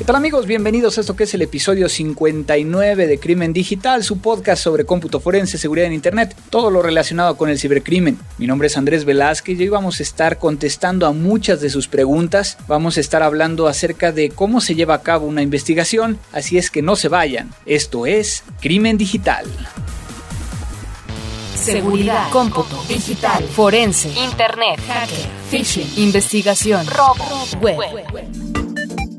¿Qué tal amigos? Bienvenidos a esto que es el episodio 59 de Crimen Digital, su podcast sobre cómputo forense, seguridad en Internet, todo lo relacionado con el cibercrimen. Mi nombre es Andrés Velázquez y hoy vamos a estar contestando a muchas de sus preguntas. Vamos a estar hablando acerca de cómo se lleva a cabo una investigación, así es que no se vayan. Esto es Crimen Digital. Seguridad, cómputo, digital, forense, internet, hacker, phishing, investigación, robo, web.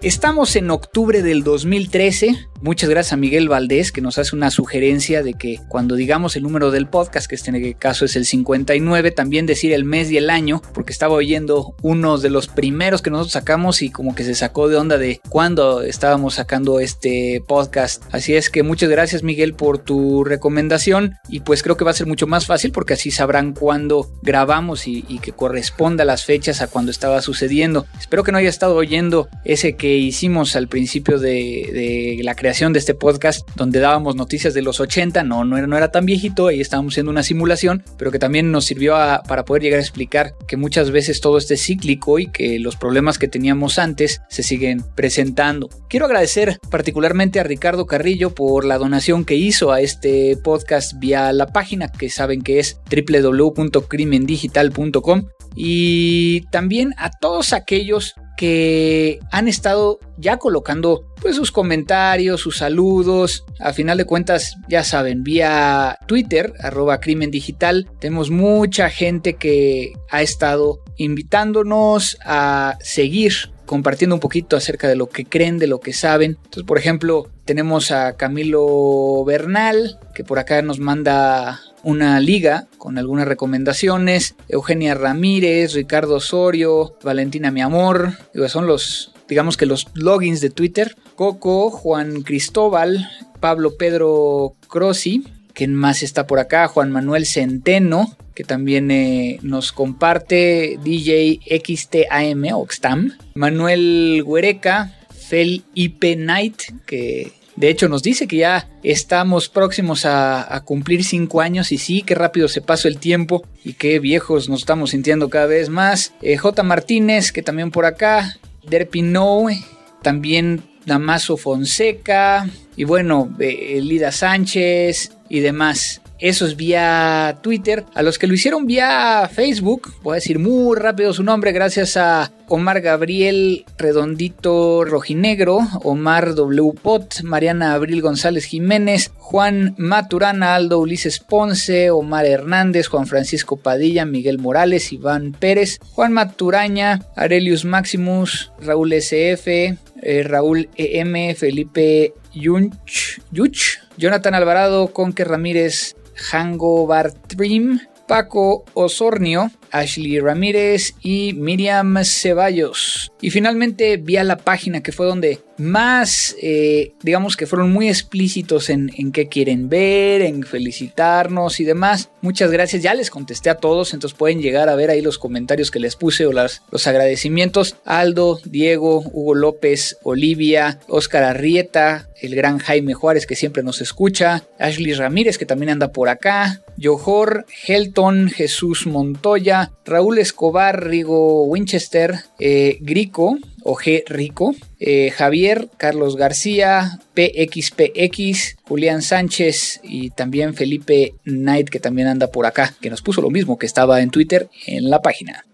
Estamos en octubre del 2013 Muchas gracias a Miguel Valdés que nos hace una sugerencia de que cuando digamos el número del podcast, que este caso es el 59, también decir el mes y el año, porque estaba oyendo uno de los primeros que nosotros sacamos y como que se sacó de onda de cuándo estábamos sacando este podcast. Así es que muchas gracias Miguel por tu recomendación y pues creo que va a ser mucho más fácil porque así sabrán cuándo grabamos y, que corresponda las fechas a cuando estaba sucediendo. Espero que no haya estado oyendo ese que hicimos al principio de la creación de este podcast donde dábamos noticias de los 80, no, no era, no era tan viejito, ahí estábamos haciendo una simulación, pero que también nos sirvió para poder llegar a explicar que muchas veces todo este es cíclico y que los problemas que teníamos antes se siguen presentando. Quiero agradecer particularmente a Ricardo Carrillo por la donación que hizo a este podcast vía la página que saben que es www.crimendigital.com y también a todos aquellos que han estado ya colocando pues sus comentarios, sus saludos. A final de cuentas, ya saben, vía Twitter, arroba crimen digital, tenemos mucha gente que ha estado invitándonos a seguir compartiendo un poquito acerca de lo que creen, de lo que saben. Entonces, por ejemplo, tenemos a Camilo Bernal, que por acá nos manda una liga con algunas recomendaciones. Eugenia Ramírez, Ricardo Osorio, Valentina Mi Amor. son los, digamos que los logins de Twitter. Coco, Juan Cristóbal, Pablo Pedro Crossi. ¿Quién más está por acá? Juan Manuel Centeno, que también eh, nos comparte DJ XTAM o XTAM. Manuel Huereca, Fel IP Night, que de hecho, nos dice que ya estamos próximos a, cumplir cinco años y sí, qué rápido se pasó el tiempo y qué viejos nos estamos sintiendo cada vez más. Eh, J. Martínez, que también por acá. Derpinoe, también Damaso Fonseca y bueno, eh, Lida Sánchez y demás. Eso es vía Twitter. A los que lo hicieron vía Facebook, voy a decir muy rápido su nombre, gracias a Omar Gabriel Redondito Rojinegro, Omar W. Pot, Mariana Abril González Jiménez, Juan Maturana, Aldo Ulises Ponce, Omar Hernández, Juan Francisco Padilla, Miguel Morales, Iván Pérez, Juan Maturaña, Arelius Maximus, Raúl SF, eh, Raúl EM, Felipe Yunch, Yuch, Jonathan Alvarado, Conque Ramírez, Hango Bartrim, Paco Osornio, Ashley Ramírez y Miriam Ceballos. Y finalmente vi a la página que fue donde más, eh, digamos que fueron muy explícitos en, en qué quieren ver, en felicitarnos y demás. Muchas gracias, ya les contesté a todos, entonces pueden llegar a ver ahí los comentarios que les puse o los agradecimientos. Aldo, Diego, Hugo López, Olivia, Oscar Arrieta, el gran Jaime Juárez que siempre nos escucha, Ashley Ramírez que también anda por acá, Johor, Helton, Jesús Montoya, Raúl Escobar, Rigo Winchester, eh, Grico o G Rico, eh, Javier, Carlos García, PXPX, Julián Sánchez y también Felipe Knight que también anda por acá, que nos puso lo mismo que estaba en Twitter en la página.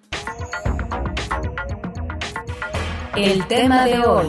El tema de hoy.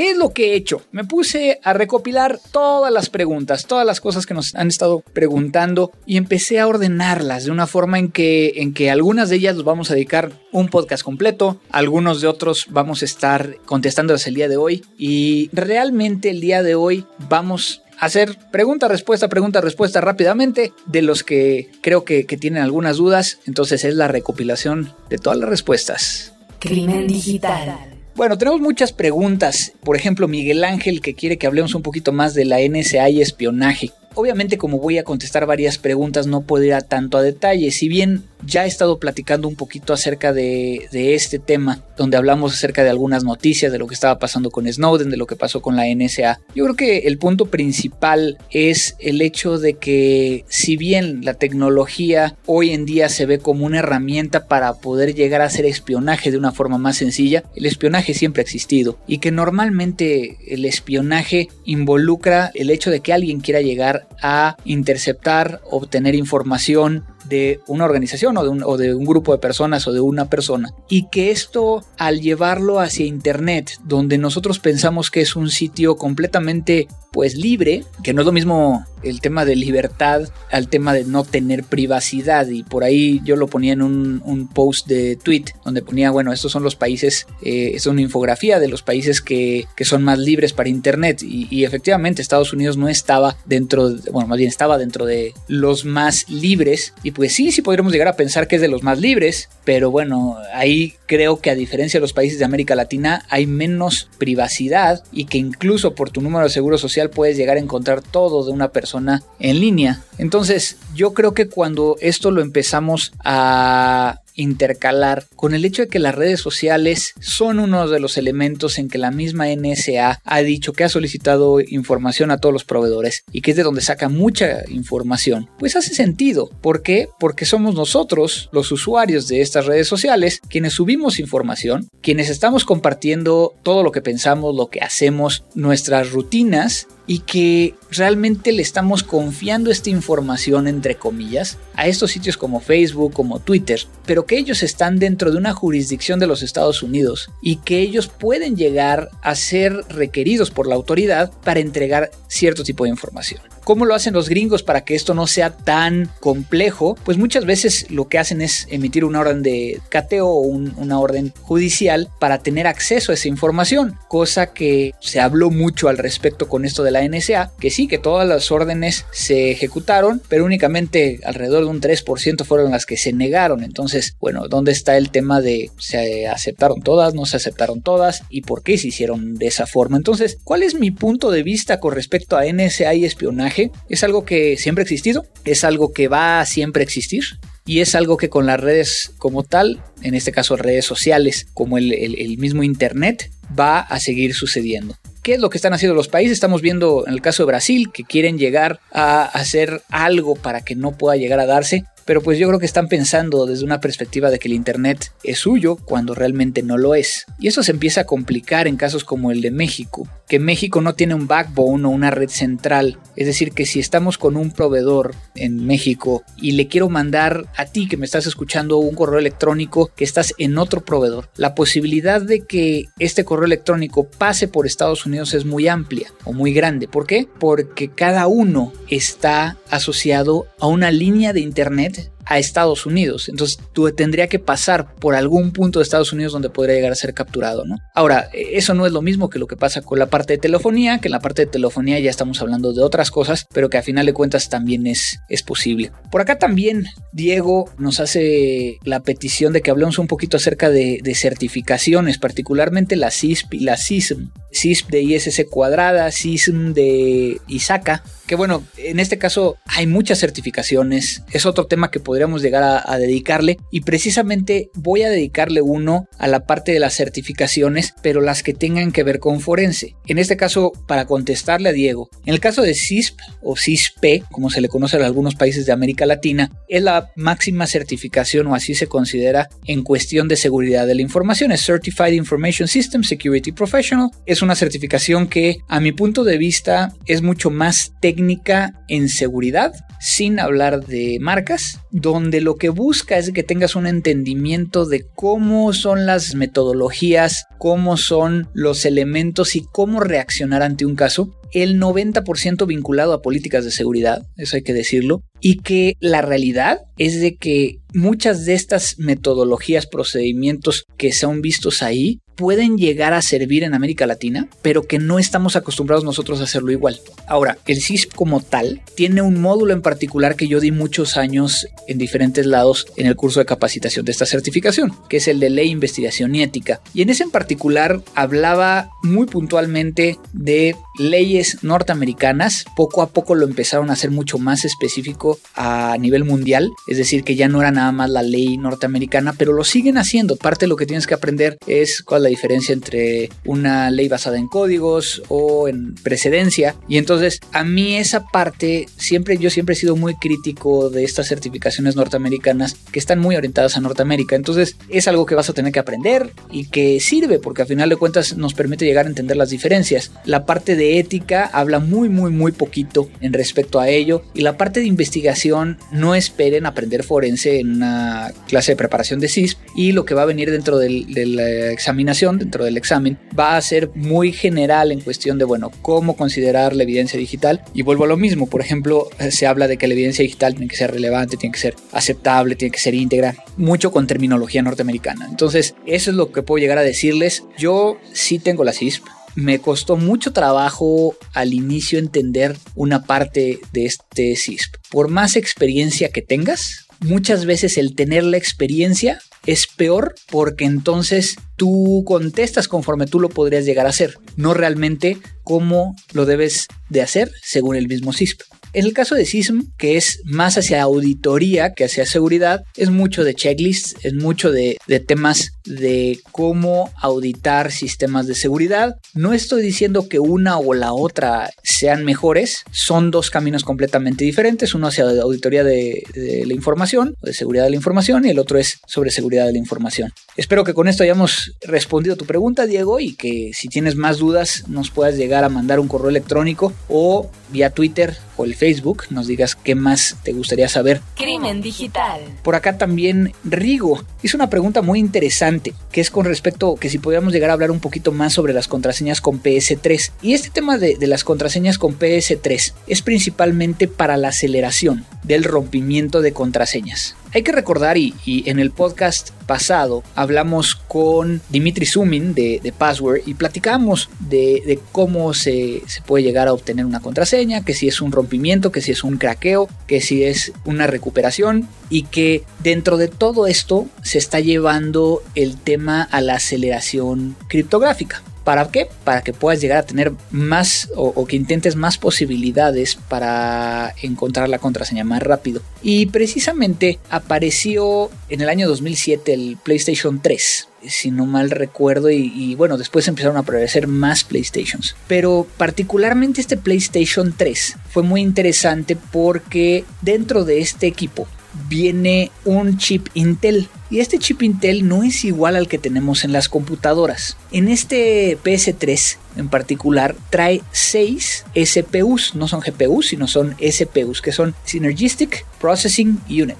¿Qué es lo que he hecho? Me puse a recopilar todas las preguntas, todas las cosas que nos han estado preguntando y empecé a ordenarlas de una forma en que, en que algunas de ellas nos vamos a dedicar un podcast completo, algunos de otros vamos a estar contestándolas el día de hoy y realmente el día de hoy vamos hacer pregunta, respuesta, pregunta, respuesta rápidamente de los que creo que, que tienen algunas dudas. Entonces es la recopilación de todas las respuestas. Crimen digital. Bueno, tenemos muchas preguntas. Por ejemplo, Miguel Ángel que quiere que hablemos un poquito más de la NSA y espionaje. Obviamente como voy a contestar varias preguntas no puedo ir a tanto a detalle, si bien ya he estado platicando un poquito acerca de, de, este tema, donde hablamos acerca de algunas noticias, de lo que estaba pasando con Snowden, de lo que pasó con la NSA. Yo creo que el punto principal es el hecho de que si bien la tecnología hoy en día se ve como una herramienta para poder llegar a hacer espionaje de una forma más sencilla, el espionaje siempre ha existido y que normalmente el espionaje involucra el hecho de que alguien quiera llegar a interceptar, obtener información de una organización o de, un, o de, un, grupo de personas o de una persona. Y que esto al llevarlo hacia Internet, donde nosotros pensamos que es un sitio completamente pues libre, que no es lo mismo el tema de libertad al tema de no tener privacidad. Y por ahí yo lo ponía en un, un post de tweet donde ponía, bueno, estos son los países, eh, es una infografía de los países que, que son más libres para Internet. Y, y, efectivamente Estados Unidos no estaba dentro, de, bueno, más bien estaba dentro de los más libres. Y pues sí, sí podríamos llegar a pensar que es de los más libres, pero bueno, ahí creo que a diferencia de los países de América Latina hay menos privacidad y que incluso por tu número de seguro social puedes llegar a encontrar todo de una persona en línea. Entonces, yo creo que cuando esto lo empezamos a intercalar con el hecho de que las redes sociales son uno de los elementos en que la misma NSA ha dicho que ha solicitado información a todos los proveedores y que es de donde saca mucha información, pues hace sentido. ¿Por qué? Porque somos nosotros, los usuarios de estas redes sociales, quienes subimos información, quienes estamos compartiendo todo lo que pensamos, lo que hacemos, nuestras rutinas y que realmente le estamos confiando esta información, entre comillas, a estos sitios como Facebook, como Twitter, pero que ellos están dentro de una jurisdicción de los Estados Unidos y que ellos pueden llegar a ser requeridos por la autoridad para entregar cierto tipo de información. ¿Cómo lo hacen los gringos para que esto no sea tan complejo? Pues muchas veces lo que hacen es emitir una orden de cateo o un, una orden judicial para tener acceso a esa información, cosa que se habló mucho al respecto con esto de la NSA, que sí, que todas las órdenes se ejecutaron, pero únicamente alrededor de un 3% fueron las que se negaron. Entonces, bueno, ¿dónde está el tema de se aceptaron todas, no se aceptaron todas y por qué se hicieron de esa forma? Entonces, ¿cuál es mi punto de vista con respecto a NSA y espionaje? Es algo que siempre ha existido, es algo que va a siempre existir y es algo que con las redes como tal, en este caso redes sociales como el, el, mismo Internet, va a seguir sucediendo. ¿Qué es lo que están haciendo los países? Estamos viendo en el caso de Brasil que quieren llegar a hacer algo para que no pueda llegar a darse pero pues yo creo que están pensando desde una perspectiva de que el Internet es suyo cuando realmente no lo es. Y eso se empieza a complicar en casos como el de México, que México no tiene un backbone o una red central. Es decir, que si estamos con un proveedor en México y le quiero mandar a ti que me estás escuchando un correo electrónico que estás en otro proveedor, la posibilidad de que este correo electrónico pase por Estados Unidos es muy amplia o muy grande. ¿Por qué? Porque cada uno está asociado a una línea de Internet a Estados Unidos. Entonces tú tendría que pasar por algún punto de Estados Unidos donde podría llegar a ser capturado, ¿no? Ahora, eso no es lo mismo que lo que pasa con la parte de telefonía, que en la parte de telefonía ya estamos hablando de otras cosas, pero que a final de cuentas también es, es posible. Por acá también Diego nos hace la petición de que hablemos un poquito acerca de, de certificaciones, particularmente la CISP y la CISM. CISP de ISS cuadrada, CISM de ISACA, que bueno, en este caso hay muchas certificaciones, es otro tema que podríamos llegar a, dedicarle y precisamente voy a dedicarle uno a la parte de las certificaciones, pero las que tengan que ver con forense. En este caso, para contestarle a Diego, en el caso de CISP o CISP, como se le conoce en algunos países de América Latina, es la máxima certificación o así se considera en cuestión de seguridad de la información, es Certified Information System Security Professional, es una certificación que a mi punto de vista es mucho más técnica en seguridad, sin hablar de marcas, donde lo que busca es que tengas un entendimiento de cómo son las metodologías, cómo son los elementos y cómo reaccionar ante un caso. El 90% vinculado a políticas de seguridad, eso hay que decirlo, y que la realidad es de que muchas de estas metodologías, procedimientos que son vistos ahí, pueden llegar a servir en América Latina, pero que no estamos acostumbrados nosotros a hacerlo igual. Ahora, el CISP como tal tiene un módulo en particular que yo di muchos años en diferentes lados en el curso de capacitación de esta certificación, que es el de ley, investigación y ética. Y en ese en particular hablaba muy puntualmente de leyes norteamericanas. Poco a poco lo empezaron a hacer mucho más específico a nivel mundial, es decir, que ya no era nada más la ley norteamericana, pero lo siguen haciendo. Parte de lo que tienes que aprender es cuál es la diferencia entre una ley basada en códigos o en precedencia. Y entonces a mí esa parte, siempre yo siempre he sido muy crítico de estas certificaciones norteamericanas que están muy orientadas a Norteamérica. Entonces es algo que vas a tener que aprender y que sirve porque al final de cuentas nos permite llegar a entender las diferencias. La parte de ética habla muy muy muy poquito en respecto a ello y la parte de investigación no esperen aprender forense en una clase de preparación de CISP y lo que va a venir dentro de la examinación, dentro del examen, va a ser muy general en cuestión de, bueno, cómo considerar la evidencia digital. Y vuelvo a lo mismo, por ejemplo, se habla de que la evidencia digital tiene que ser relevante, tiene que ser aceptable, tiene que ser íntegra, mucho con terminología norteamericana. Entonces, eso es lo que puedo llegar a decirles. Yo sí tengo la CISP, me costó mucho trabajo al inicio entender una parte de este CISP. Por más experiencia que tengas, muchas veces el tener la experiencia es peor porque entonces tú contestas conforme tú lo podrías llegar a hacer, no realmente cómo lo debes de hacer según el mismo CISP. En el caso de SISM, que es más hacia auditoría que hacia seguridad, es mucho de checklists, es mucho de, temas de cómo auditar sistemas de seguridad. No estoy diciendo que una o la otra sean mejores, son dos caminos completamente diferentes, uno hacia la auditoría de, de la información, de seguridad de la información, y el otro es sobre seguridad de la información. Espero que con esto hayamos respondido a tu pregunta, Diego, y que si tienes más dudas nos puedas llegar a mandar un correo electrónico o vía Twitter o el Facebook nos digas qué más te gustaría saber. Crimen digital. Por acá también Rigo hizo una pregunta muy interesante que es con respecto que si podíamos llegar a hablar un poquito más sobre las contraseñas con PS3. Y este tema de, de las contraseñas con PS3 es principalmente para la aceleración del rompimiento de contraseñas. Hay que recordar, y, en el podcast pasado hablamos con Dimitri Sumin de, de Password y platicamos de, de cómo se, se, puede llegar a obtener una contraseña, que si es un rompimiento, que si es un craqueo, que si es una recuperación y que dentro de todo esto se está llevando el tema a la aceleración criptográfica. ¿Para qué? Para que puedas llegar a tener más o, que intentes más posibilidades para encontrar la contraseña más rápido. Y precisamente apareció en el año 2007 el PlayStation 3 si no mal recuerdo, y, y, bueno, después empezaron a aparecer más PlayStations. Pero particularmente este PlayStation 3 fue muy interesante porque dentro de este equipo viene un chip Intel. Y este chip Intel no es igual al que tenemos en las computadoras. En este PS3 en particular trae 6 SPUs, no son GPUs, sino son SPUs, que son Synergistic Processing Unit.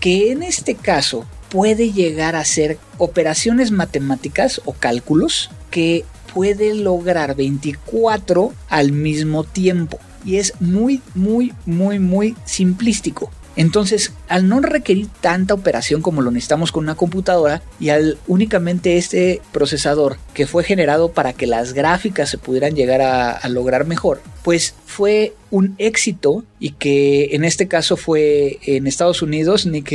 Que en este caso puede llegar a ser operaciones matemáticas o cálculos que puede lograr 24 al mismo tiempo. Y es muy, muy, muy, muy simplístico. Entonces, al no requerir tanta operación como lo necesitamos con una computadora y al únicamente este procesador que fue generado para que las gráficas se pudieran llegar a, lograr mejor, pues fue un éxito y que en este caso fue en Estados Unidos Nick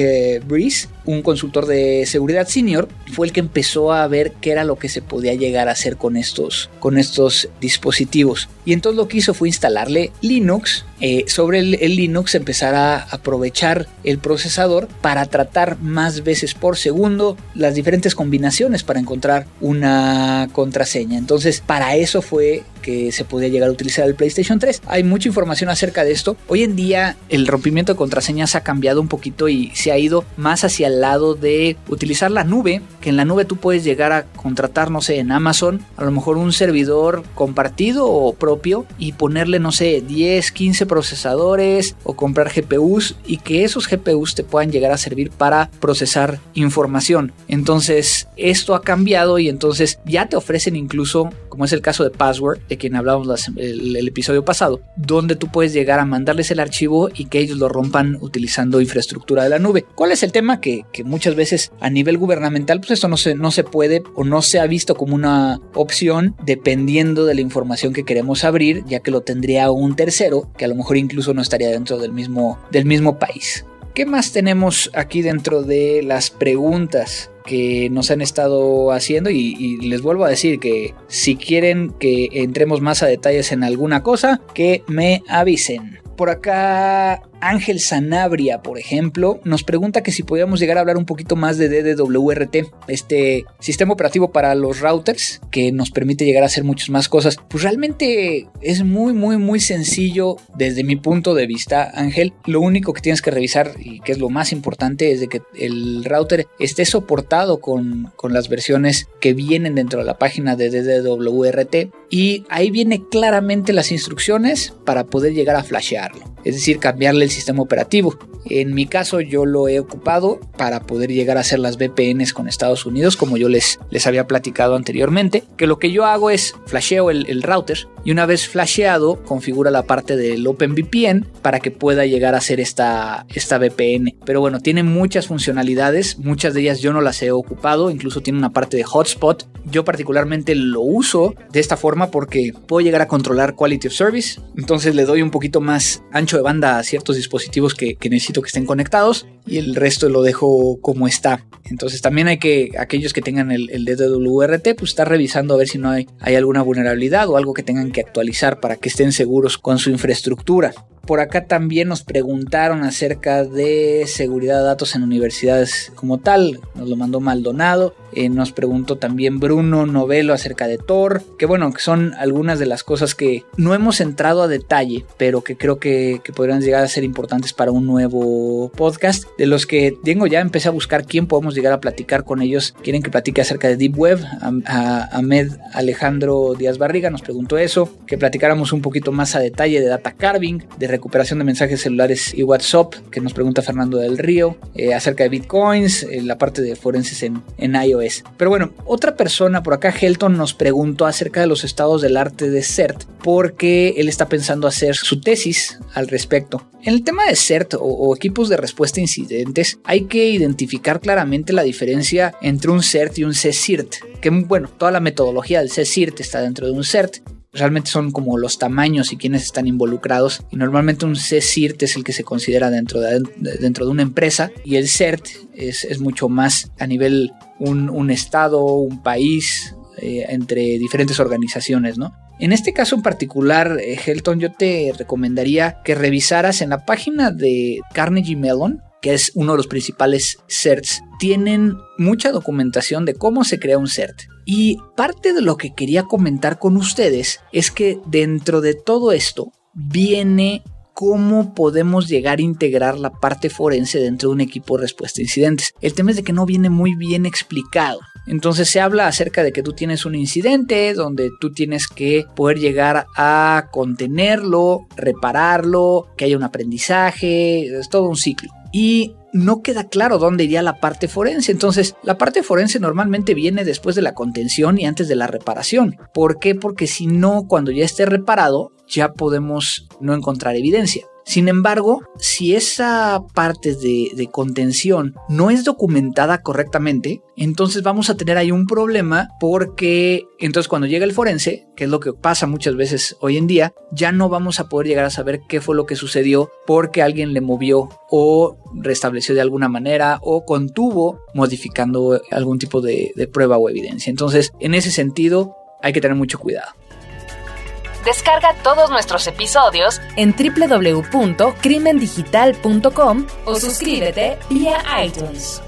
Breeze, un consultor de seguridad senior, fue el que empezó a ver qué era lo que se podía llegar a hacer con estos, con estos dispositivos. Y entonces lo que hizo fue instalarle Linux, eh, sobre el, el, Linux empezar a aprovechar el procesador para tratar más veces por segundo las diferentes combinaciones para encontrar una contraseña. Entonces para eso fue que se podía llegar a utilizar el PlayStation 3. Hay mucha información acerca de esto. Hoy en día el rompimiento de contraseñas ha cambiado un poquito y se ha ido más hacia el lado de utilizar la nube, que en la nube tú puedes llegar a contratar, no sé, en Amazon, a lo mejor un servidor compartido o propio y ponerle, no sé, 10, 15 procesadores o comprar GPUs y que esos GPUs te puedan llegar a servir para procesar información. Entonces, esto ha cambiado y entonces ya te ofrecen incluso como es el caso de Password, de quien hablábamos el, el, episodio pasado, donde tú puedes llegar a mandarles el archivo y que ellos lo rompan utilizando infraestructura de la nube. ¿Cuál es el tema? Que, que muchas veces a nivel gubernamental, pues esto no se, no se puede o no se ha visto como una opción dependiendo de la información que queremos abrir, ya que lo tendría un tercero que a lo mejor incluso no estaría dentro del mismo, del mismo país. ¿Qué más tenemos aquí dentro de las preguntas? Que nos han estado haciendo y, les vuelvo a decir que si quieren que entremos más a detalles en alguna cosa, que me avisen. Por acá Ángel Sanabria, por ejemplo, nos pregunta que si podíamos llegar a hablar un poquito más de DDWRT, este sistema operativo para los routers que nos permite llegar a hacer muchas más cosas. Pues realmente es muy, muy, muy sencillo desde mi punto de vista, Ángel. Lo único que tienes que revisar y que es lo más importante es de que el router esté soportado con, con las versiones que vienen dentro de la página de DDWRT y ahí viene claramente las instrucciones para poder llegar a flashearlo es decir, cambiarle el sistema operativo. En mi caso yo lo he ocupado para poder llegar a hacer las VPNs con Estados Unidos, como yo les, les había platicado anteriormente, que lo que yo hago es flasheo el, router y una vez flasheado configura la parte del OpenVPN para que pueda llegar a hacer esta, esta VPN. Pero bueno, tiene muchas funcionalidades, muchas de ellas yo no las he ocupado, incluso tiene una parte de hotspot. Yo particularmente lo uso de esta forma porque puedo llegar a controlar quality of service, entonces le doy un poquito más ancho de banda a ciertos dispositivos que, necesito que estén conectados y el resto lo dejo como está. Entonces también hay que, aquellos que tengan el, el DWRT, pues estar revisando a ver si no hay, hay alguna vulnerabilidad o algo que tengan que actualizar para que estén seguros con su infraestructura. Por acá también nos preguntaron acerca de seguridad de datos en universidades como tal. Nos lo mandó Maldonado. Eh, nos preguntó también Bruno Novelo acerca de Tor. Que bueno, que son algunas de las cosas que no hemos entrado a detalle, pero que creo que, podrían llegar a ser importantes para un nuevo podcast. De los que, Diego, ya empecé a buscar quién podemos llegar a platicar con ellos. Quieren que platique acerca de Deep Web. A, Ahmed Alejandro Díaz Barriga nos preguntó eso. Que platicáramos un poquito más a detalle de data carving, de recuperación de mensajes celulares y WhatsApp, que nos pregunta Fernando del Río, eh, acerca de bitcoins, eh, la parte de forenses en, en, iOS. Pero bueno, otra persona por acá, Helton, nos preguntó acerca de los estados del arte de CERT, porque él está pensando hacer su tesis al respecto. En el tema de CERT o, equipos de respuesta a incidentes, hay que identificar claramente la diferencia entre un CERT y un CSIRT, que bueno, toda la metodología del CSIRT está dentro de un CERT, realmente son como los tamaños y quienes están involucrados. Y normalmente un CSIRT es el que se considera dentro de, dentro de una empresa y el CERT es, mucho más a nivel un, estado, un país, eh, entre diferentes organizaciones, ¿no? En este caso en particular, eh, Helton, yo te recomendaría que revisaras en la página de Carnegie Mellon, que es uno de los principales CERTs, tienen mucha documentación de cómo se crea un CERT. Y parte de lo que quería comentar con ustedes es que dentro de todo esto viene cómo podemos llegar a integrar la parte forense dentro de un equipo de respuesta a incidentes. El tema es de que no viene muy bien explicado. Entonces se habla acerca de que tú tienes un incidente donde tú tienes que poder llegar a contenerlo, repararlo, que haya un aprendizaje, es todo un ciclo. Y no queda claro dónde iría la parte forense. Entonces, la parte forense normalmente viene después de la contención y antes de la reparación. ¿Por qué? Porque si no, cuando ya esté reparado, ya podemos no encontrar evidencia. Sin embargo, si esa parte de, contención no es documentada correctamente, entonces vamos a tener ahí un problema porque entonces cuando llega el forense, que es lo que pasa muchas veces hoy en día, ya no vamos a poder llegar a saber qué fue lo que sucedió porque alguien le movió o restableció de alguna manera o contuvo modificando algún tipo de prueba o evidencia. Entonces, en ese sentido, hay que tener mucho cuidado. Descarga todos nuestros episodios en www.crimendigital.com o suscríbete vía iTunes.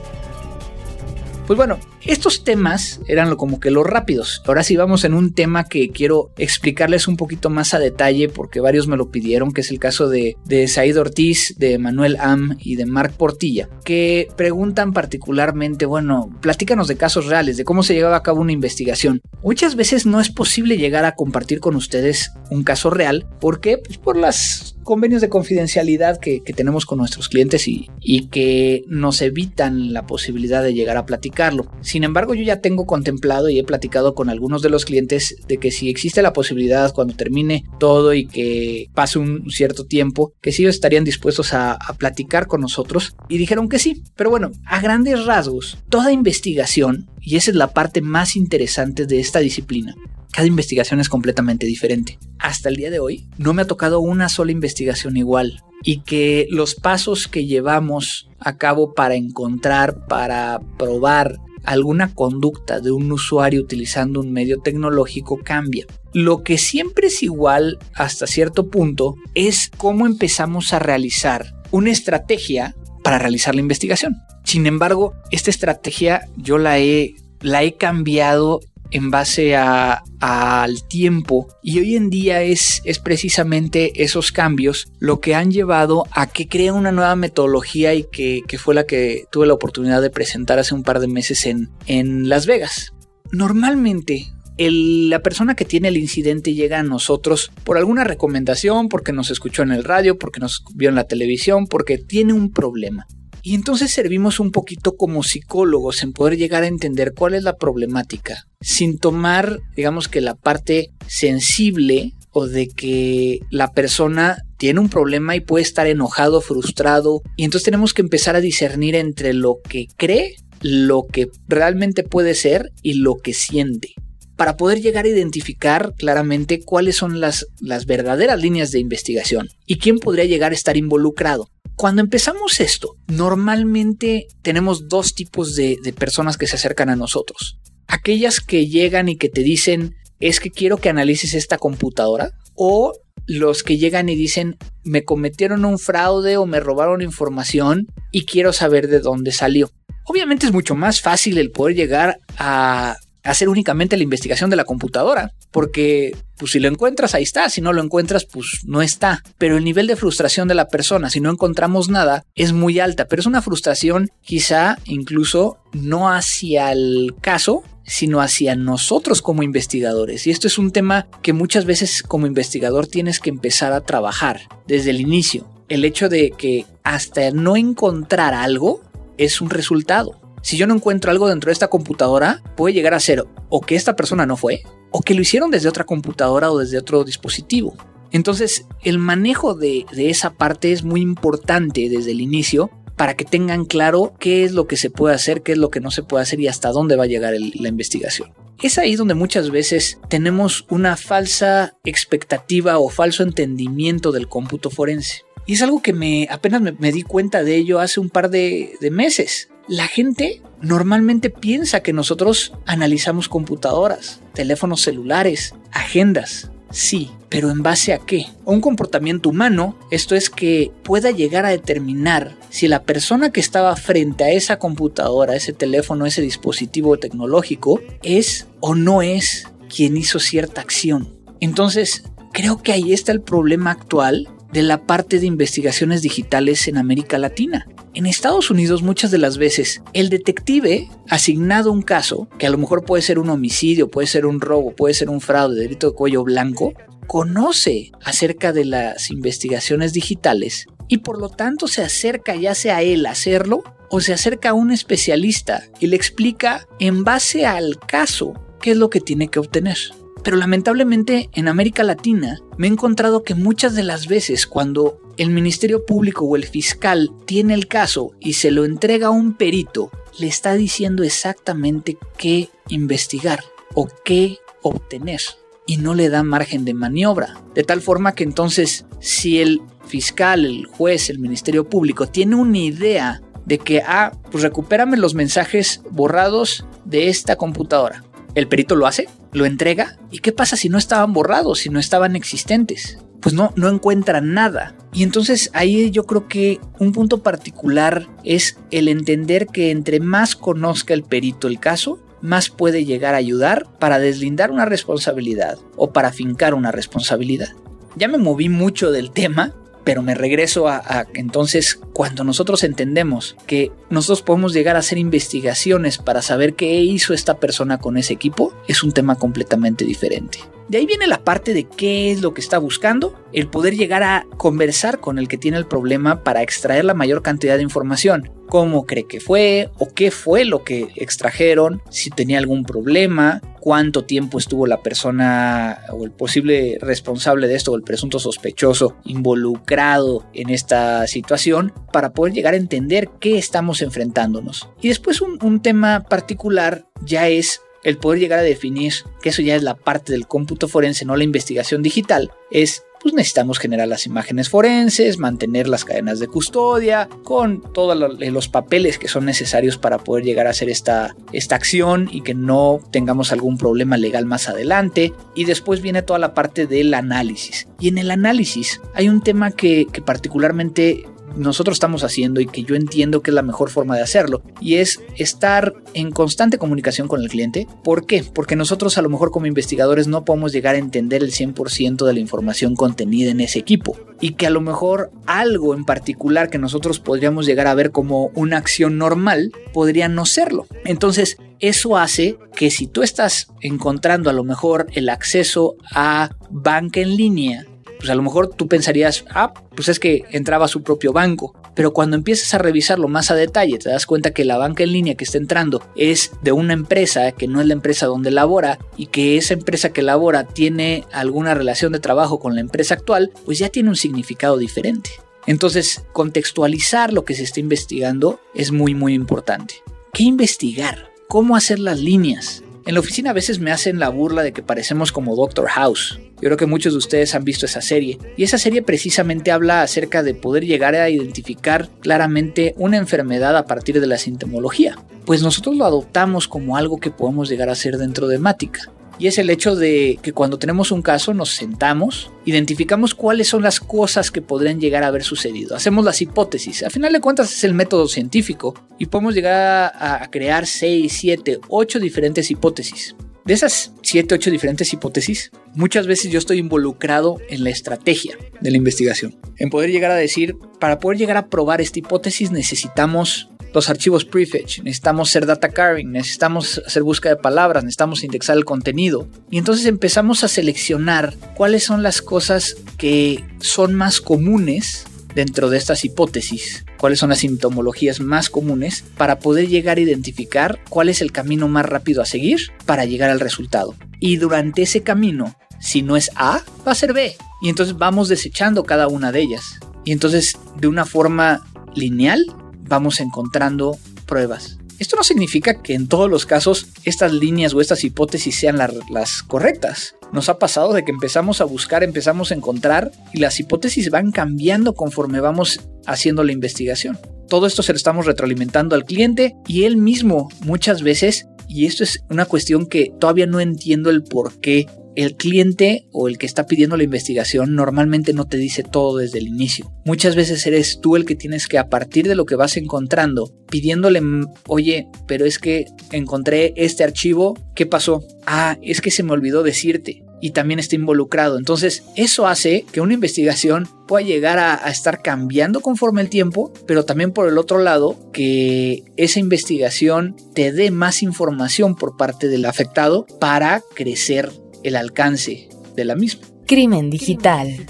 Pues bueno, estos temas eran como que los rápidos. Ahora sí vamos en un tema que quiero explicarles un poquito más a detalle porque varios me lo pidieron, que es el caso de, de Said Ortiz, de Manuel Am y de Marc Portilla, que preguntan particularmente, bueno, platícanos de casos reales, de cómo se llevaba a cabo una investigación. Muchas veces no es posible llegar a compartir con ustedes un caso real. ¿Por qué? Pues por las convenios de confidencialidad que, tenemos con nuestros clientes y, que nos evitan la posibilidad de llegar a platicarlo. Sin embargo, yo ya tengo contemplado y he platicado con algunos de los clientes de que si existe la posibilidad cuando termine todo y que pase un cierto tiempo, que sí estarían dispuestos a, a platicar con nosotros y dijeron que sí. Pero bueno, a grandes rasgos, toda investigación, y esa es la parte más interesante de esta disciplina, cada investigación es completamente diferente. Hasta el día de hoy no me ha tocado una sola investigación igual y que los pasos que llevamos a cabo para encontrar, para probar alguna conducta de un usuario utilizando un medio tecnológico cambia. Lo que siempre es igual hasta cierto punto es cómo empezamos a realizar una estrategia para realizar la investigación. Sin embargo, esta estrategia yo la he, la he cambiado en base al tiempo y hoy en día es, es precisamente esos cambios lo que han llevado a que crea una nueva metodología y que, fue la que tuve la oportunidad de presentar hace un par de meses en, en Las Vegas. Normalmente la persona que tiene el incidente llega a nosotros por alguna recomendación, porque nos escuchó en el radio, porque nos vio en la televisión, porque tiene un problema. Y entonces servimos un poquito como psicólogos en poder llegar a entender cuál es la problemática, sin tomar, digamos que la parte sensible o de que la persona tiene un problema y puede estar enojado, frustrado, y entonces tenemos que empezar a discernir entre lo que cree, lo que realmente puede ser y lo que siente para poder llegar a identificar claramente cuáles son las, las verdaderas líneas de investigación y quién podría llegar a estar involucrado. Cuando empezamos esto, normalmente tenemos dos tipos de, personas que se acercan a nosotros. Aquellas que llegan y que te dicen, es que quiero que analices esta computadora. O los que llegan y dicen, me cometieron un fraude o me robaron información y quiero saber de dónde salió. Obviamente es mucho más fácil el poder llegar a hacer únicamente la investigación de la computadora, porque pues si lo encuentras ahí está, si no lo encuentras pues no está. Pero el nivel de frustración de la persona, si no encontramos nada, es muy alta, pero es una frustración quizá incluso no hacia el caso, sino hacia nosotros como investigadores. Y esto es un tema que muchas veces como investigador tienes que empezar a trabajar desde el inicio. El hecho de que hasta no encontrar algo es un resultado si yo no encuentro algo dentro de esta computadora, puede llegar a ser o que esta persona no fue, o que lo hicieron desde otra computadora o desde otro dispositivo. Entonces, el manejo de, esa parte es muy importante desde el inicio para que tengan claro qué es lo que se puede hacer, qué es lo que no se puede hacer y hasta dónde va a llegar la investigación. Es ahí donde muchas veces tenemos una falsa expectativa o falso entendimiento del cómputo forense. Y es algo que apenas me, di cuenta de ello hace un par de meses. La gente normalmente piensa que nosotros analizamos computadoras, teléfonos celulares, agendas. Sí, pero ¿en base a qué? Un comportamiento humano, esto es que pueda llegar a determinar si la persona que estaba frente a esa computadora, ese teléfono, ese dispositivo tecnológico, es o no es quien hizo cierta acción. Entonces, creo que ahí está el problema actual de la parte de investigaciones digitales en América Latina. En Estados Unidos muchas de las veces el detective asignado un caso, que a lo mejor puede ser un homicidio, puede ser un robo, puede ser un fraude, delito de cuello blanco, conoce acerca de las investigaciones digitales y por lo tanto se acerca ya sea a él a hacerlo o se acerca a un especialista y le explica en base al caso qué es lo que tiene que obtener. Pero lamentablemente en América Latina me he encontrado que muchas de las veces cuando el Ministerio Público o el fiscal tiene el caso y se lo entrega a un perito, le está diciendo exactamente qué investigar o qué obtener y no le da margen de maniobra. De tal forma que entonces si el fiscal, el juez, el Ministerio Público tiene una idea de que, ah, pues recupérame los mensajes borrados de esta computadora. El perito lo hace, lo entrega. ¿Y qué pasa si no estaban borrados, si no estaban existentes? Pues no, no encuentran nada. Y entonces ahí yo creo que un punto particular es el entender que entre más conozca el perito el caso, más puede llegar a ayudar para deslindar una responsabilidad o para fincar una responsabilidad. Ya me moví mucho del tema, pero me regreso a, entonces cuando nosotros entendemos que nosotros podemos llegar a hacer investigaciones para saber qué hizo esta persona con ese equipo, es un tema completamente diferente. De ahí viene la parte de qué es lo que está buscando, el poder llegar a conversar con el que tiene el problema para extraer la mayor cantidad de información. Cómo cree que fue o qué fue lo que extrajeron, si tenía algún problema, cuánto tiempo estuvo la persona o el posible responsable de esto o el presunto sospechoso involucrado en esta situación para poder llegar a entender qué estamos enfrentándonos. Y después un, un tema particular ya es el poder llegar a definir, que eso ya es la parte del cómputo forense, no la investigación digital, es pues necesitamos generar las imágenes forenses, mantener las cadenas de custodia, con todos los papeles que son necesarios para poder llegar a hacer esta, esta acción y que no tengamos algún problema legal más adelante. Y después viene toda la parte del análisis. Y en el análisis hay un tema que, que particularmente nosotros estamos haciendo y que yo entiendo que es la mejor forma de hacerlo y es estar en constante comunicación con el cliente. ¿Por qué? Porque nosotros a lo mejor como investigadores no podemos llegar a entender el 100% de la información contenida en ese equipo y que a lo mejor algo en particular que nosotros podríamos llegar a ver como una acción normal podría no serlo. Entonces, eso hace que si tú estás encontrando a lo mejor el acceso a banca en línea pues a lo mejor tú pensarías, ah, pues es que entraba a su propio banco. Pero cuando empiezas a revisarlo más a detalle, te das cuenta que la banca en línea que está entrando es de una empresa que no es la empresa donde labora y que esa empresa que labora tiene alguna relación de trabajo con la empresa actual, pues ya tiene un significado diferente. Entonces, contextualizar lo que se está investigando es muy muy importante. ¿Qué investigar? ¿Cómo hacer las líneas? En la oficina a veces me hacen la burla de que parecemos como Doctor House. Yo creo que muchos de ustedes han visto esa serie. Y esa serie precisamente habla acerca de poder llegar a identificar claramente una enfermedad a partir de la sintomología. Pues nosotros lo adoptamos como algo que podemos llegar a hacer dentro de Mática y es el hecho de que cuando tenemos un caso nos sentamos, identificamos cuáles son las cosas que podrían llegar a haber sucedido, hacemos las hipótesis, a final de cuentas es el método científico y podemos llegar a, crear 6, 7, 8 diferentes hipótesis. De esas 7, 8 diferentes hipótesis, muchas veces yo estoy involucrado en la estrategia de la investigación, en poder llegar a decir, para poder llegar a probar esta hipótesis necesitamos los archivos prefetch, necesitamos hacer data carving, necesitamos hacer búsqueda de palabras, necesitamos indexar el contenido. Y entonces empezamos a seleccionar cuáles son las cosas que son más comunes dentro de estas hipótesis, cuáles son las sintomologías más comunes para poder llegar a identificar cuál es el camino más rápido a seguir para llegar al resultado. Y durante ese camino, si no es A, va a ser B. Y entonces vamos desechando cada una de ellas. Y entonces de una forma lineal vamos encontrando pruebas. Esto no significa que en todos los casos estas líneas o estas hipótesis sean las correctas. Nos ha pasado de que empezamos a buscar, empezamos a encontrar y las hipótesis van cambiando conforme vamos haciendo la investigación. Todo esto se lo estamos retroalimentando al cliente y él mismo muchas veces, y esto es una cuestión que todavía no entiendo el por qué el cliente o el que está pidiendo la investigación normalmente no te dice todo desde el inicio. Muchas veces eres tú el que tienes que a partir de lo que vas encontrando, pidiéndole, oye, pero es que encontré este archivo, ¿qué pasó? Ah, es que se me olvidó decirte y también está involucrado. Entonces, eso hace que una investigación pueda llegar a, a, estar cambiando conforme el tiempo, pero también por el otro lado, que esa investigación te dé más información por parte del afectado para crecer el alcance de la misma. Crimen digital.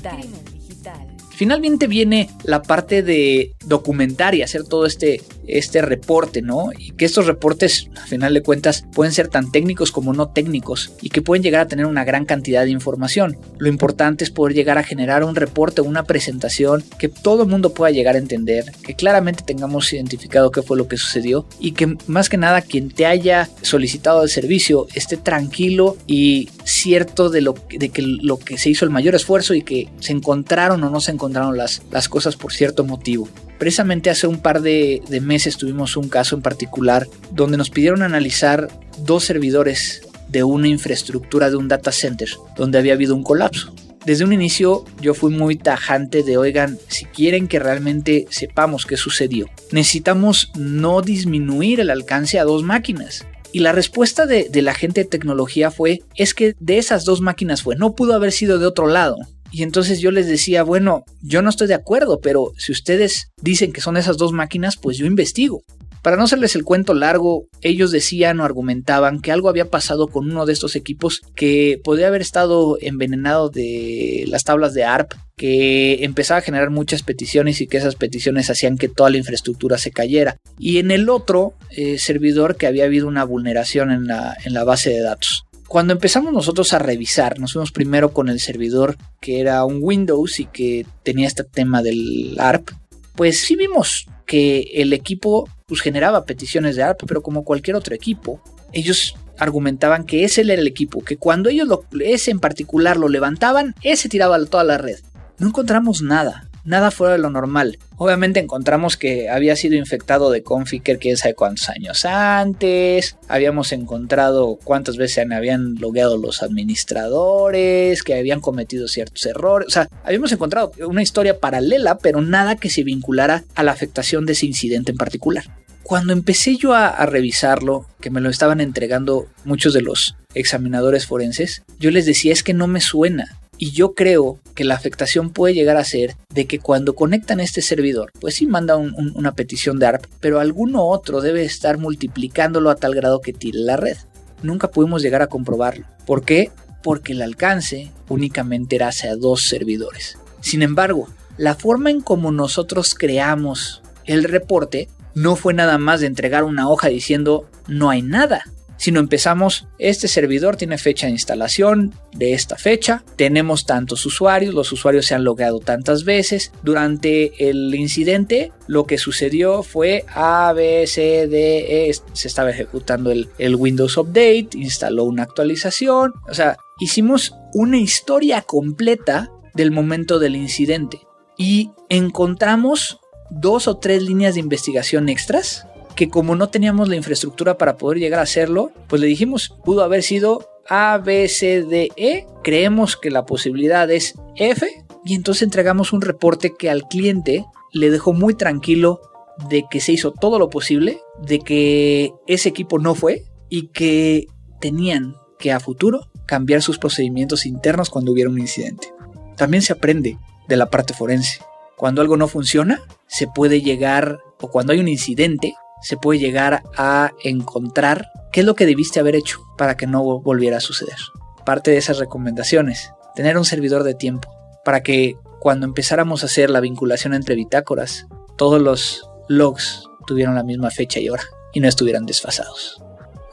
Finalmente viene la parte de documentar y hacer todo este, este reporte, ¿no? Y que estos reportes, al final de cuentas, pueden ser tan técnicos como no técnicos y que pueden llegar a tener una gran cantidad de información. Lo importante es poder llegar a generar un reporte, una presentación que todo el mundo pueda llegar a entender, que claramente tengamos identificado qué fue lo que sucedió y que más que nada quien te haya solicitado el servicio esté tranquilo y cierto de, lo, de que lo que se hizo el mayor esfuerzo y que se encontraron o no se encontraron las, las cosas por cierto motivo. Precisamente hace un par de, meses tuvimos un caso en particular donde nos pidieron analizar dos servidores de una infraestructura de un data center donde había habido un colapso. Desde un inicio yo fui muy tajante de, oigan, si quieren que realmente sepamos qué sucedió, necesitamos no disminuir el alcance a dos máquinas. Y la respuesta de, de la gente de tecnología fue, es que de esas dos máquinas fue, no pudo haber sido de otro lado. Y entonces yo les decía, bueno, yo no estoy de acuerdo, pero si ustedes dicen que son esas dos máquinas, pues yo investigo. Para no hacerles el cuento largo, ellos decían o argumentaban que algo había pasado con uno de estos equipos que podía haber estado envenenado de las tablas de ARP, que empezaba a generar muchas peticiones y que esas peticiones hacían que toda la infraestructura se cayera. Y en el otro eh, servidor que había habido una vulneración en la, en la base de datos. Cuando empezamos nosotros a revisar, nos fuimos primero con el servidor que era un Windows y que tenía este tema del ARP, pues sí vimos que el equipo pues, generaba peticiones de ARP, pero como cualquier otro equipo, ellos argumentaban que ese era el equipo, que cuando ellos lo, ese en particular lo levantaban, ese tiraba toda la red. No encontramos nada nada fuera de lo normal. Obviamente encontramos que había sido infectado de Conficker quién sabe cuántos años antes. Habíamos encontrado cuántas veces habían logueado los administradores, que habían cometido ciertos errores. O sea, habíamos encontrado una historia paralela, pero nada que se vinculara a la afectación de ese incidente en particular. Cuando empecé yo a revisarlo, que me lo estaban entregando muchos de los examinadores forenses, yo les decía es que no me suena. Y yo creo que la afectación puede llegar a ser de que cuando conectan este servidor, pues sí manda una petición de ARP, pero alguno otro debe estar multiplicándolo a tal grado que tire la red. Nunca pudimos llegar a comprobarlo. ¿Por qué? Porque el alcance únicamente era hacia dos servidores. Sin embargo, la forma en como nosotros creamos el reporte no fue nada más de entregar una hoja diciendo no hay nada sino empezamos, este servidor tiene fecha de instalación de esta fecha, tenemos tantos usuarios, los usuarios se han logueado tantas veces, durante el incidente lo que sucedió fue A, B, C, D, E, se estaba ejecutando el, el Windows Update, instaló una actualización, o sea, hicimos una historia completa del momento del incidente y encontramos dos o tres líneas de investigación extras que como no teníamos la infraestructura para poder llegar a hacerlo, pues le dijimos, pudo haber sido A, B, C, D, E, creemos que la posibilidad es F, y entonces entregamos un reporte que al cliente le dejó muy tranquilo de que se hizo todo lo posible, de que ese equipo no fue y que tenían que a futuro cambiar sus procedimientos internos cuando hubiera un incidente. También se aprende de la parte forense. Cuando algo no funciona, se puede llegar, o cuando hay un incidente, se puede llegar a encontrar qué es lo que debiste haber hecho para que no volviera a suceder. Parte de esas recomendaciones, tener un servidor de tiempo, para que cuando empezáramos a hacer la vinculación entre bitácoras, todos los logs tuvieran la misma fecha y hora y no estuvieran desfasados.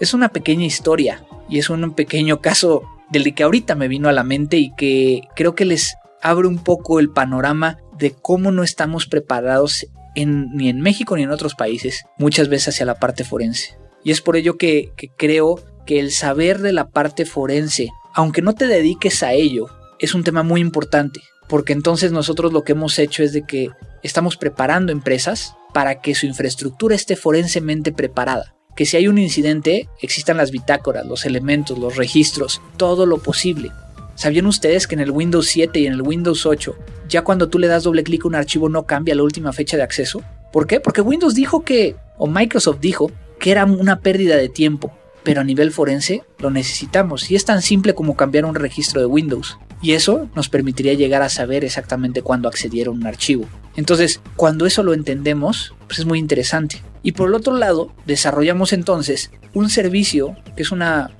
Es una pequeña historia y es un pequeño caso del que ahorita me vino a la mente y que creo que les abre un poco el panorama de cómo no estamos preparados ni en México ni en otros países, muchas veces hacia la parte forense. Y es por ello que, que creo que el saber de la parte forense, aunque no te dediques a ello, es un tema muy importante, porque entonces nosotros lo que hemos hecho es de que estamos preparando empresas para que su infraestructura esté forensemente preparada. Que si hay un incidente, existan las bitácoras, los elementos, los registros, todo lo posible ¿Sabían ustedes que en el Windows 7 y en el Windows 8, ya cuando tú le das doble clic a un archivo no cambia la última fecha de acceso? ¿Por qué? Porque Windows dijo que, o Microsoft dijo, que era una pérdida de tiempo, pero a nivel forense lo necesitamos y es tan simple como cambiar un registro de Windows. Y eso nos permitiría llegar a saber exactamente cuándo accedieron a un archivo. Entonces, cuando eso lo entendemos, pues es muy interesante. Y por el otro lado, desarrollamos entonces un servicio que es una,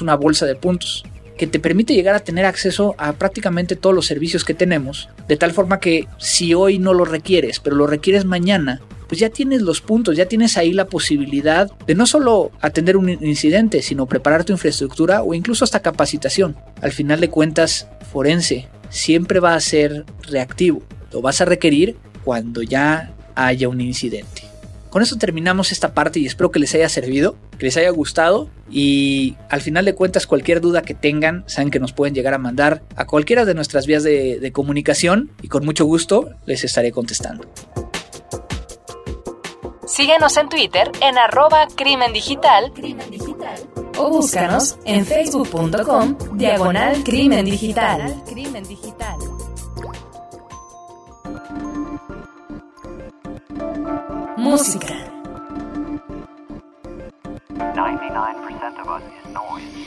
una bolsa de puntos que te permite llegar a tener acceso a prácticamente todos los servicios que tenemos, de tal forma que si hoy no lo requieres, pero lo requieres mañana, pues ya tienes los puntos, ya tienes ahí la posibilidad de no solo atender un incidente, sino preparar tu infraestructura o incluso hasta capacitación. Al final de cuentas, forense siempre va a ser reactivo, lo vas a requerir cuando ya haya un incidente. Con eso terminamos esta parte y espero que les haya servido, que les haya gustado y al final de cuentas cualquier duda que tengan, saben que nos pueden llegar a mandar a cualquiera de nuestras vías de, comunicación y con mucho gusto les estaré contestando. Síguenos en Twitter en arroba crimen digital, o búscanos en facebook.com diagonal crimen digital. Música. 99% of us is noise.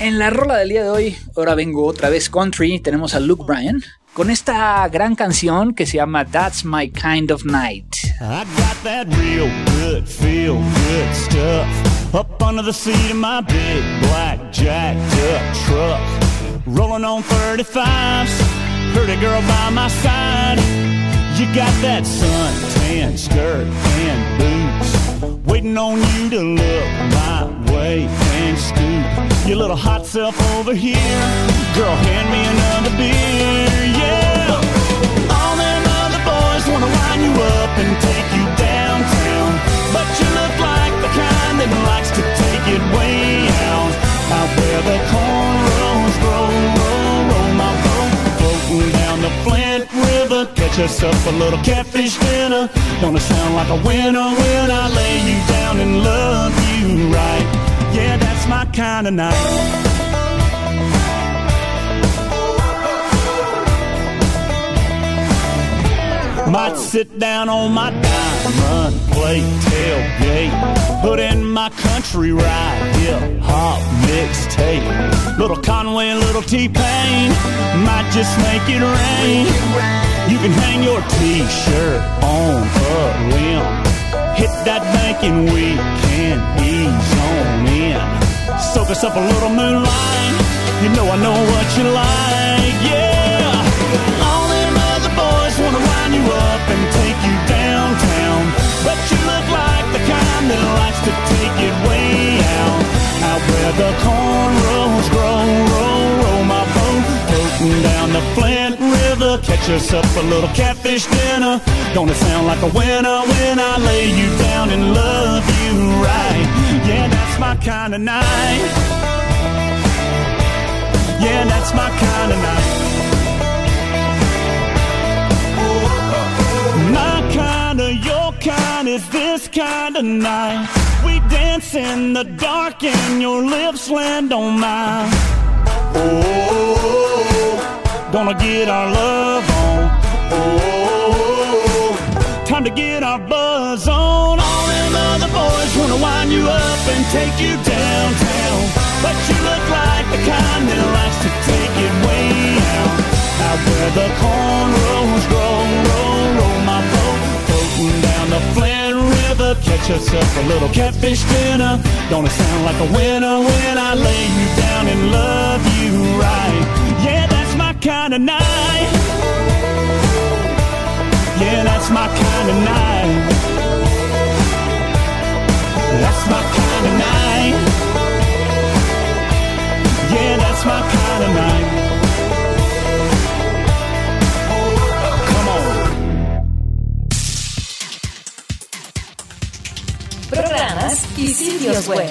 en la rola del día de hoy, ahora vengo otra vez country, tenemos a Luke Bryan con esta gran canción que se llama That's My Kind of Night. I got that real good, feel good stuff up under the seat of my big black jacked up truck. Rolling on 35s, pretty girl by my side. You got that suntan skirt and boots waiting on you to look my way and scoop your little hot self over here. Girl, hand me another beer, yeah. All them other boys wanna line you up and take you downtown, but you look that likes to take it way out, out where the cornrows grow, roll, roll my boat, floating down the Flint River. Catch us up a little catfish dinner. Gonna sound like a winner when I lay you down and love you right. Yeah, that's my kind of night. Might sit down on my diamond plate tailgate, put in my country ride, hip hop mixtape. Little Conway, and little T Pain, might just make it rain. You can hang your T-shirt on a limb. Hit that bank and we can ease on in. Soak us up a little moonlight. You know I know what you like, yeah. But you look like the kind that likes to take it way out, out where the cornrows grow, roll, roll my boat, floating down the Flint River. Catch up a little catfish dinner. Gonna sound like a winner when I lay you down and love you right. Yeah, that's my kind of night. Yeah, that's my kind of night. Kind is this kind of night. We dance in the dark and your lips land on mine. Oh, gonna get our love on. Oh, time to get our buzz on. All them other boys wanna wind you up and take you downtown. But you look like the kind that likes to take it way out. Out where the cornrows grow, roll, Flint River, catch up a little catfish dinner. Gonna sound like a winner when I lay you down and love you right. Yeah, that's my kind of night. Yeah, that's my kind of night. That's my kind of night. Yeah, that's my kind of night. Y sitios web.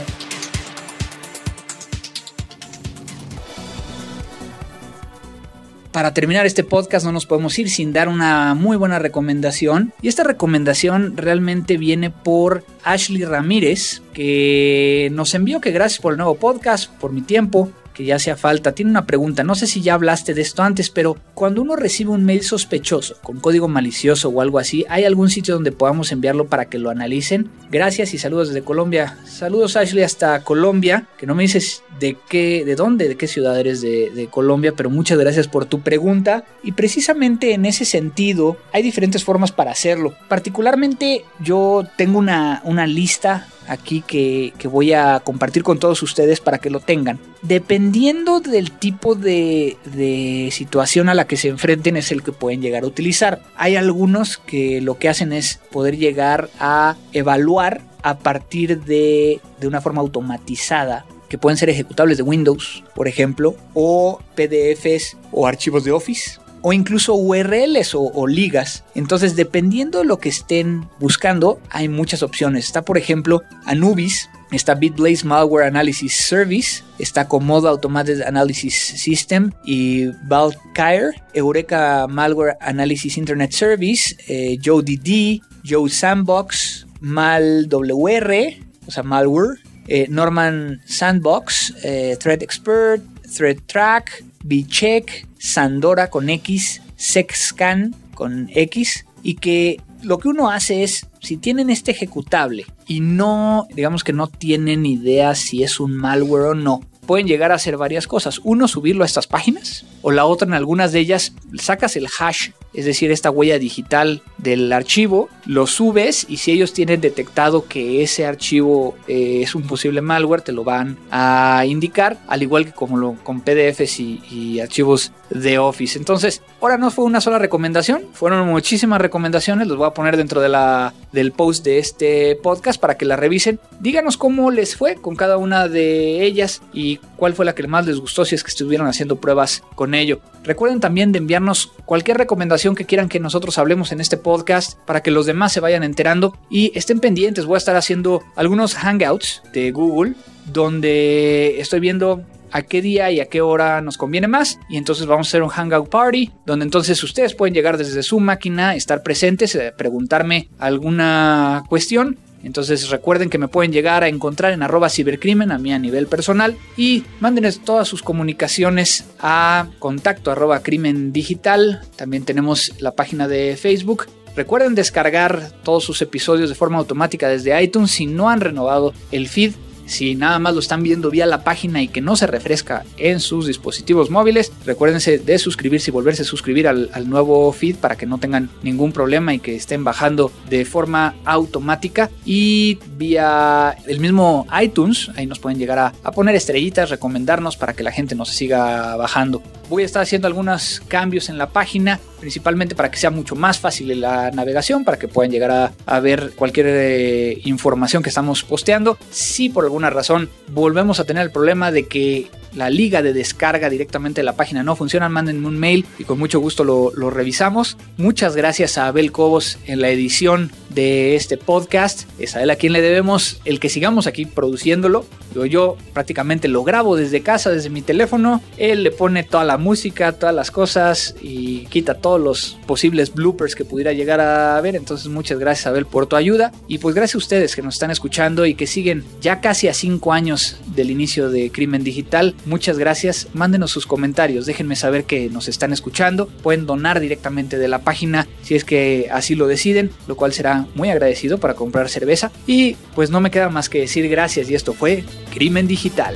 Para terminar este podcast no nos podemos ir sin dar una muy buena recomendación. Y esta recomendación realmente viene por Ashley Ramírez, que nos envió que gracias por el nuevo podcast, por mi tiempo, que ya hacía falta. Tiene una pregunta, no sé si ya hablaste de esto antes, pero cuando uno recibe un mail sospechoso, con código malicioso o algo así, ¿hay algún sitio donde podamos enviarlo para que lo analicen? Gracias y saludos desde Colombia. Saludos Ashley hasta Colombia, que no me dices de qué, de dónde, de qué ciudad eres de, de Colombia, pero muchas gracias por tu pregunta. Y precisamente en ese sentido, hay diferentes formas para hacerlo. Particularmente yo tengo una, una lista aquí que, que, voy a compartir con todos ustedes para que lo tengan. Dependiendo del tipo de, de, situación a la que se enfrenten es el que pueden llegar a utilizar. Hay algunos que lo que hacen es poder llegar a evaluar a partir de, de una forma automatizada que pueden ser ejecutables de Windows, por ejemplo, o PDFs o archivos de Office o incluso URLs o, ligas. Entonces, dependiendo de lo que estén buscando, hay muchas opciones. Está, por ejemplo, Anubis, está BitBlaze Malware Analysis Service, está Comodo Automated Analysis System y Valkyrie, Eureka Malware Analysis Internet Service, eh, JoeDD, Joe Sandbox, MalWR, o sea, Malware, eh, Norman Sandbox, eh, Threat Expert, Threat Track, Bcheck, Sandora con X, SecScan con X y que lo que uno hace es, si tienen este ejecutable y no, digamos que no tienen idea si es un malware o no, pueden llegar a hacer varias cosas. Uno, subirlo a estas páginas, o la otra, en algunas de ellas, sacas el hash, es decir, esta huella digital del archivo, lo subes y si ellos tienen detectado que ese archivo eh, es un posible malware, te lo van a indicar, al igual que como lo, con PDFs y, y archivos de Office. Entonces, ahora no fue una sola recomendación, fueron muchísimas recomendaciones, los voy a poner dentro de la, del post de este podcast para que la revisen. Díganos cómo les fue con cada una de ellas y cuál fue la que más les gustó si es que estuvieron haciendo pruebas con ello. Recuerden también de enviarnos cualquier recomendación que quieran que nosotros hablemos en este podcast para que los demás se vayan enterando y estén pendientes. Voy a estar haciendo algunos hangouts de Google donde estoy viendo a qué día y a qué hora nos conviene más. Y entonces vamos a hacer un Hangout Party, donde entonces ustedes pueden llegar desde su máquina, estar presentes, eh, preguntarme alguna cuestión. Entonces recuerden que me pueden llegar a encontrar en arroba cibercrimen a mí a nivel personal y mándenos todas sus comunicaciones a contacto arroba crimen digital. También tenemos la página de Facebook Recuerden descargar todos sus episodios de forma automática desde iTunes si no han renovado el feed si nada más lo están viendo vía la página y que no se refresca en sus dispositivos móviles, recuérdense de suscribirse y volverse a suscribir al, nuevo feed para que no tengan ningún problema y que estén bajando de forma automática. Y vía el mismo iTunes, ahí nos pueden llegar a, a poner estrellitas, recomendarnos para que la gente nos siga bajando. Voy a estar haciendo algunos cambios en la página principalmente para que sea mucho más fácil la navegación, para que puedan llegar a, ver cualquier eh, información que estamos posteando. Si por alguna razón volvemos a tener el problema de que la liga de descarga directamente de la página no funciona, mándenme un mail y con mucho gusto lo, lo revisamos. Muchas gracias a Abel Cobos en la edición de este podcast. Es a él a quien le debemos el que sigamos aquí produciéndolo. Yo, yo prácticamente lo grabo desde casa, desde mi teléfono. Él le pone toda la música, todas las cosas y quita todos los posibles bloopers que pudiera llegar a ver. Entonces muchas gracias Abel por tu ayuda. Y pues gracias a ustedes que nos están escuchando y que siguen ya casi a cinco años del inicio de Crimen Digital. Muchas gracias. Mándenos sus comentarios. Déjenme saber que nos están escuchando. Pueden donar directamente de la página si es que así lo deciden, lo cual será muy agradecido para comprar cerveza. Y pues no me queda más que decir gracias y esto fue Crimen Digital.